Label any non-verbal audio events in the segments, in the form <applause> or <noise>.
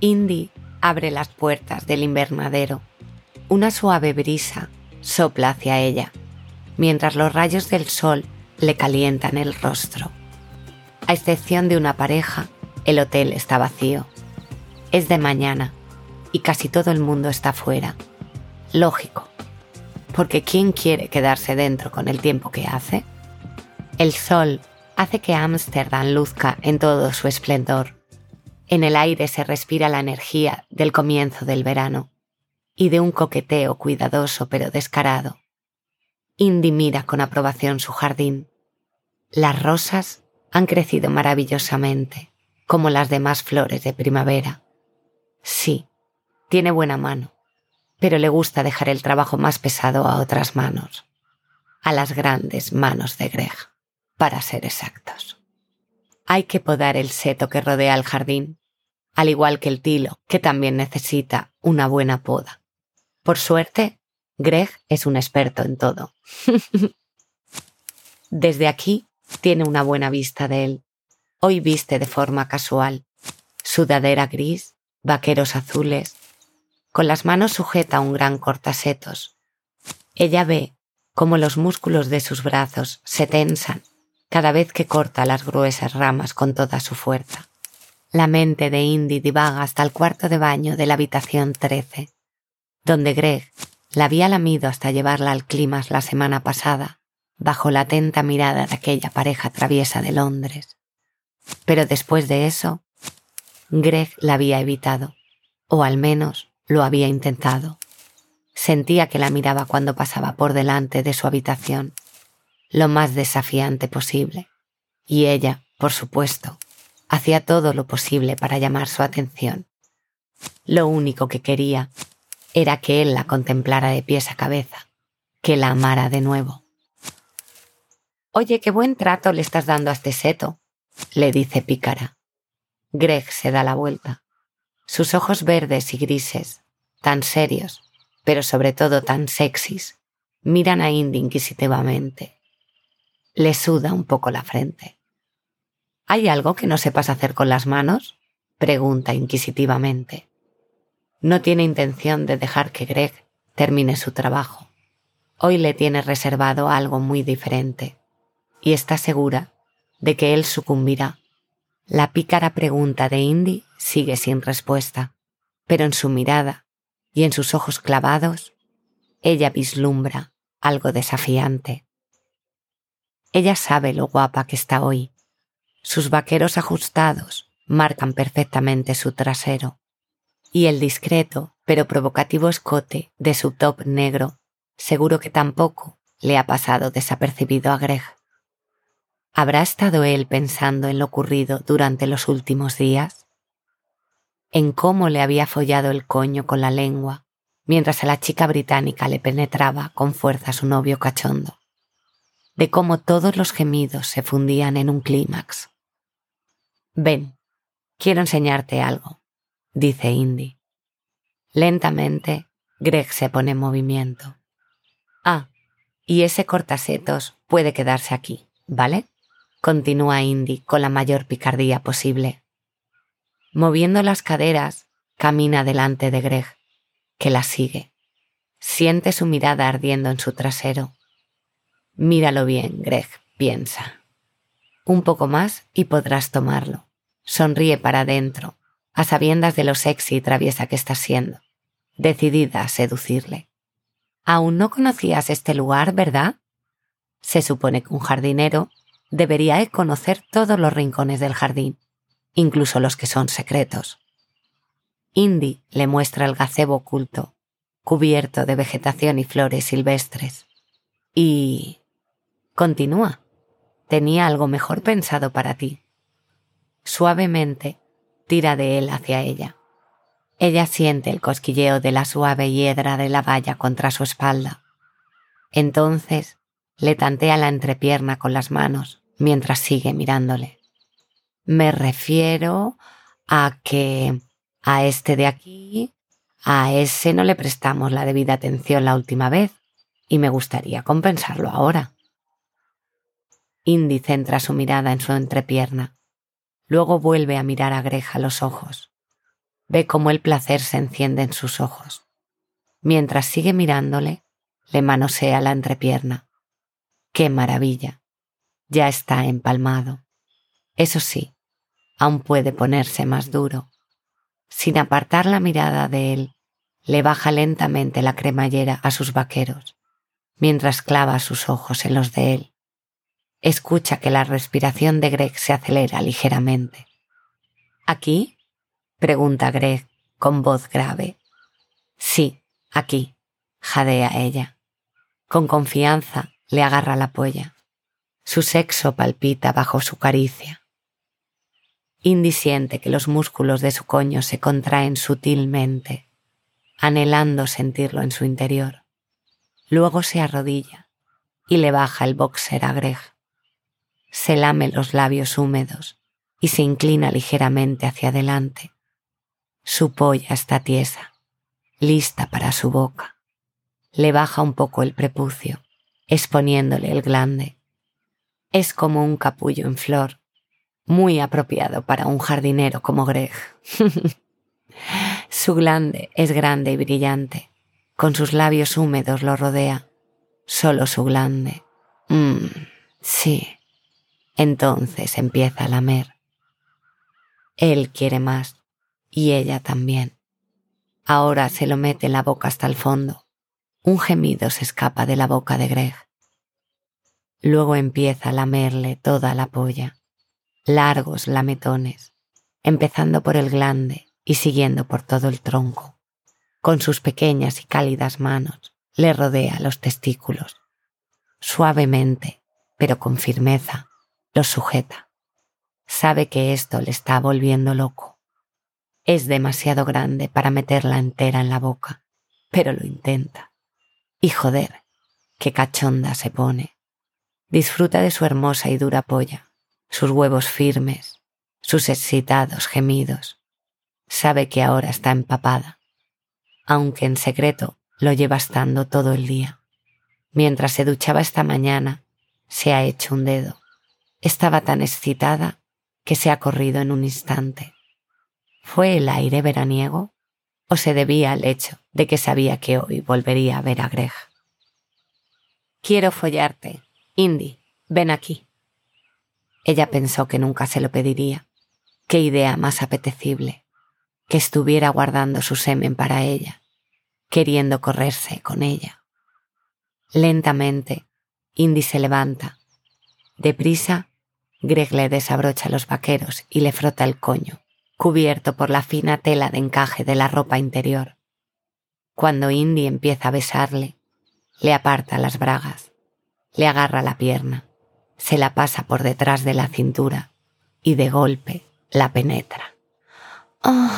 Indy abre las puertas del invernadero. Una suave brisa sopla hacia ella, mientras los rayos del sol le calientan el rostro. A excepción de una pareja, el hotel está vacío. Es de mañana y casi todo el mundo está fuera. Lógico, porque ¿quién quiere quedarse dentro con el tiempo que hace? El sol hace que Ámsterdam luzca en todo su esplendor. En el aire se respira la energía del comienzo del verano y de un coqueteo cuidadoso pero descarado. Indy mira con aprobación su jardín. Las rosas han crecido maravillosamente, como las demás flores de primavera. Sí, tiene buena mano, pero le gusta dejar el trabajo más pesado a otras manos, a las grandes manos de Greg, para ser exactos. Hay que podar el seto que rodea el jardín, al igual que el tilo, que también necesita una buena poda. Por suerte, Greg es un experto en todo. <laughs> Desde aquí tiene una buena vista de él. Hoy viste de forma casual. Sudadera gris, vaqueros azules, con las manos sujeta un gran cortasetos. Ella ve cómo los músculos de sus brazos se tensan cada vez que corta las gruesas ramas con toda su fuerza. La mente de Indy divaga hasta el cuarto de baño de la habitación 13, donde Greg la había lamido hasta llevarla al climas la semana pasada, bajo la atenta mirada de aquella pareja traviesa de Londres. Pero después de eso, Greg la había evitado, o al menos lo había intentado. Sentía que la miraba cuando pasaba por delante de su habitación, lo más desafiante posible, y ella, por supuesto, hacía todo lo posible para llamar su atención. Lo único que quería era que él la contemplara de pies a cabeza, que la amara de nuevo. Oye, qué buen trato le estás dando a este seto, le dice pícara. Greg se da la vuelta. Sus ojos verdes y grises, tan serios, pero sobre todo tan sexys, miran a Indy inquisitivamente. Le suda un poco la frente. ¿Hay algo que no sepas hacer con las manos? pregunta inquisitivamente. No tiene intención de dejar que Greg termine su trabajo. Hoy le tiene reservado algo muy diferente y está segura de que él sucumbirá. La pícara pregunta de Indy sigue sin respuesta, pero en su mirada y en sus ojos clavados ella vislumbra algo desafiante. Ella sabe lo guapa que está hoy sus vaqueros ajustados marcan perfectamente su trasero, y el discreto pero provocativo escote de su top negro seguro que tampoco le ha pasado desapercibido a Greg. ¿Habrá estado él pensando en lo ocurrido durante los últimos días? ¿En cómo le había follado el coño con la lengua mientras a la chica británica le penetraba con fuerza su novio cachondo? De cómo todos los gemidos se fundían en un clímax. Ven, quiero enseñarte algo, dice Indy. Lentamente, Greg se pone en movimiento. Ah, y ese cortasetos puede quedarse aquí, ¿vale? Continúa Indy con la mayor picardía posible. Moviendo las caderas, camina delante de Greg, que la sigue. Siente su mirada ardiendo en su trasero Míralo bien, Greg, piensa. Un poco más y podrás tomarlo. Sonríe para adentro, a sabiendas de lo sexy y traviesa que estás siendo, decidida a seducirle. Aún no conocías este lugar, ¿verdad? Se supone que un jardinero debería conocer todos los rincones del jardín, incluso los que son secretos. Indy le muestra el gazebo oculto, cubierto de vegetación y flores silvestres. Y Continúa. Tenía algo mejor pensado para ti. Suavemente tira de él hacia ella. Ella siente el cosquilleo de la suave hiedra de la valla contra su espalda. Entonces le tantea la entrepierna con las manos mientras sigue mirándole. Me refiero a que a este de aquí, a ese no le prestamos la debida atención la última vez y me gustaría compensarlo ahora. Indy centra su mirada en su entrepierna. Luego vuelve a mirar a Greja los ojos. ve cómo el placer se enciende en sus ojos. Mientras sigue mirándole, le manosea la entrepierna. ¡Qué maravilla! Ya está empalmado. Eso sí, aún puede ponerse más duro. Sin apartar la mirada de él, le baja lentamente la cremallera a sus vaqueros, mientras clava sus ojos en los de él. Escucha que la respiración de Greg se acelera ligeramente. ¿Aquí? pregunta Greg con voz grave. Sí, aquí, jadea ella. Con confianza le agarra la polla. Su sexo palpita bajo su caricia. Indy siente que los músculos de su coño se contraen sutilmente, anhelando sentirlo en su interior. Luego se arrodilla y le baja el boxer a Greg. Se lame los labios húmedos y se inclina ligeramente hacia adelante. Su polla está tiesa, lista para su boca. Le baja un poco el prepucio, exponiéndole el glande. Es como un capullo en flor, muy apropiado para un jardinero como Greg. <laughs> su glande es grande y brillante. Con sus labios húmedos lo rodea. Solo su glande. Mmm, sí. Entonces empieza a lamer. Él quiere más y ella también. Ahora se lo mete en la boca hasta el fondo. Un gemido se escapa de la boca de Greg. Luego empieza a lamerle toda la polla, largos lametones, empezando por el glande y siguiendo por todo el tronco. Con sus pequeñas y cálidas manos le rodea los testículos. Suavemente, pero con firmeza, los sujeta. Sabe que esto le está volviendo loco. Es demasiado grande para meterla entera en la boca, pero lo intenta. Y joder, qué cachonda se pone. Disfruta de su hermosa y dura polla, sus huevos firmes, sus excitados gemidos. Sabe que ahora está empapada, aunque en secreto lo lleva estando todo el día. Mientras se duchaba esta mañana, se ha hecho un dedo. Estaba tan excitada que se ha corrido en un instante. ¿Fue el aire veraniego o se debía al hecho de que sabía que hoy volvería a ver a Greg? Quiero follarte. Indy, ven aquí. Ella pensó que nunca se lo pediría. Qué idea más apetecible. Que estuviera guardando su semen para ella, queriendo correrse con ella. Lentamente, Indy se levanta. Deprisa, Greg le desabrocha los vaqueros y le frota el coño, cubierto por la fina tela de encaje de la ropa interior. Cuando Indy empieza a besarle, le aparta las bragas, le agarra la pierna, se la pasa por detrás de la cintura y de golpe la penetra. ¡Oh!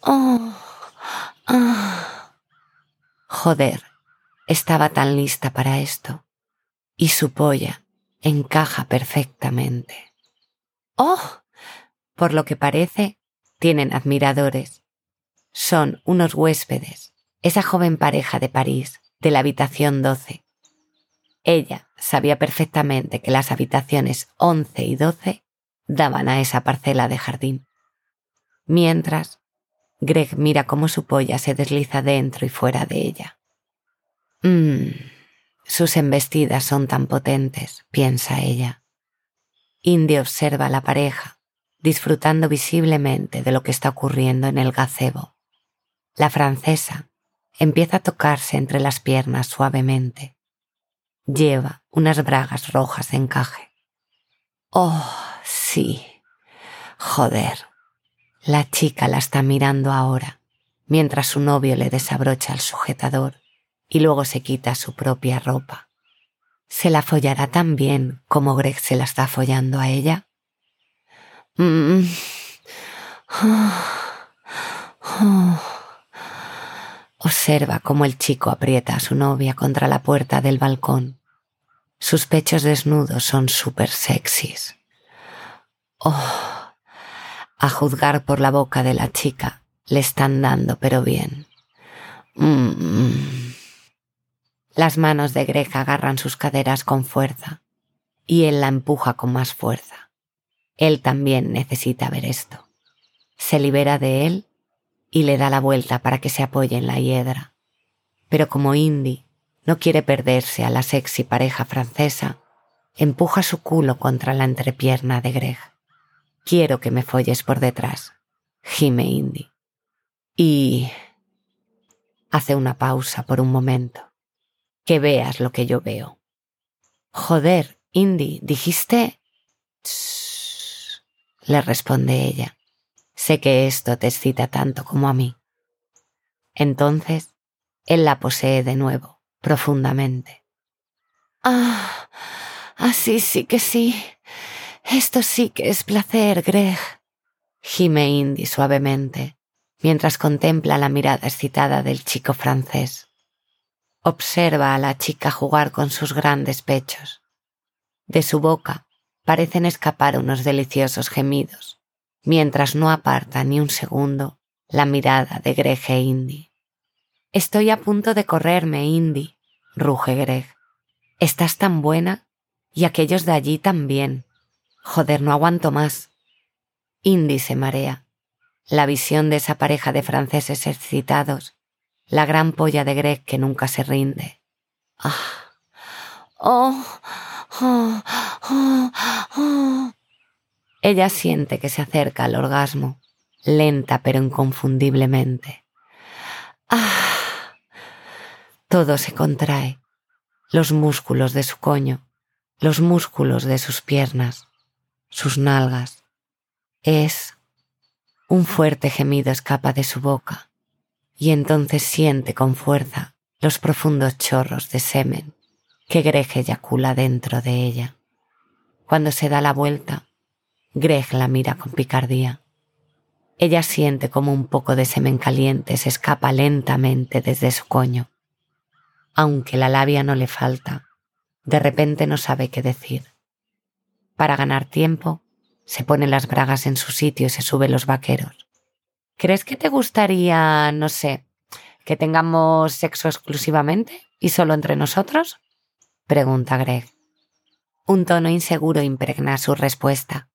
¡Oh! ¡Oh! Joder, estaba tan lista para esto. Y su polla encaja perfectamente. ¡Oh! Por lo que parece, tienen admiradores. Son unos huéspedes, esa joven pareja de París, de la habitación 12. Ella sabía perfectamente que las habitaciones 11 y 12 daban a esa parcela de jardín. Mientras, Greg mira cómo su polla se desliza dentro y fuera de ella. Mmm, sus embestidas son tan potentes, piensa ella. Indy observa a la pareja, disfrutando visiblemente de lo que está ocurriendo en el gazebo. La francesa empieza a tocarse entre las piernas suavemente. Lleva unas bragas rojas de encaje. Oh, sí. Joder. La chica la está mirando ahora, mientras su novio le desabrocha el sujetador y luego se quita su propia ropa. ¿Se la follará tan bien como Greg se la está follando a ella? Mm. Observa cómo el chico aprieta a su novia contra la puerta del balcón. Sus pechos desnudos son súper sexys. Oh, a juzgar por la boca de la chica, le están dando pero bien. Mm. Las manos de Greg agarran sus caderas con fuerza y él la empuja con más fuerza. Él también necesita ver esto. Se libera de él y le da la vuelta para que se apoye en la hiedra. Pero como Indy no quiere perderse a la sexy pareja francesa, empuja su culo contra la entrepierna de Greg. Quiero que me folles por detrás, gime Indy. Y... hace una pausa por un momento. Que veas lo que yo veo. Joder, Indy, dijiste... le responde ella. Sé que esto te excita tanto como a mí. Entonces, él la posee de nuevo, profundamente. Ah, así sí que sí. Esto sí que es placer, Greg. Gime Indy suavemente, mientras contempla la mirada excitada del chico francés. Observa a la chica jugar con sus grandes pechos. De su boca parecen escapar unos deliciosos gemidos, mientras no aparta ni un segundo la mirada de Greg e Indy. Estoy a punto de correrme, Indy, ruge Greg. Estás tan buena y aquellos de allí también. Joder, no aguanto más. Indy se marea. La visión de esa pareja de franceses excitados, la gran polla de Greg que nunca se rinde. Ah. Oh, oh, oh, oh. Ella siente que se acerca al orgasmo, lenta pero inconfundiblemente. ¡Ah! Todo se contrae. Los músculos de su coño, los músculos de sus piernas, sus nalgas. Es un fuerte gemido escapa de su boca y entonces siente con fuerza los profundos chorros de semen que Greje eyacula dentro de ella. Cuando se da la vuelta, Greg la mira con picardía. Ella siente como un poco de semen caliente se escapa lentamente desde su coño. Aunque la labia no le falta, de repente no sabe qué decir. Para ganar tiempo, se pone las bragas en su sitio y se sube los vaqueros. ¿Crees que te gustaría, no sé, que tengamos sexo exclusivamente y solo entre nosotros? pregunta Greg. Un tono inseguro impregna su respuesta.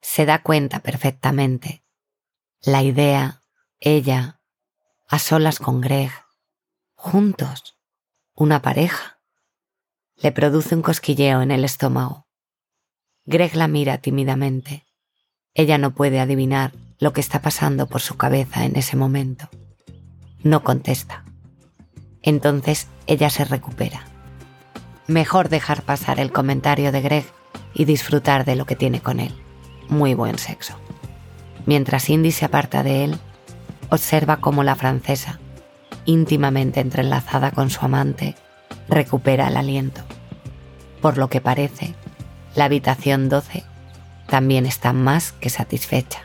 Se da cuenta perfectamente. La idea, ella, a solas con Greg, juntos, una pareja, le produce un cosquilleo en el estómago. Greg la mira tímidamente. Ella no puede adivinar lo que está pasando por su cabeza en ese momento. No contesta. Entonces ella se recupera. Mejor dejar pasar el comentario de Greg y disfrutar de lo que tiene con él muy buen sexo. Mientras Indy se aparta de él, observa cómo la francesa, íntimamente entrelazada con su amante, recupera el aliento. Por lo que parece, la habitación 12 también está más que satisfecha.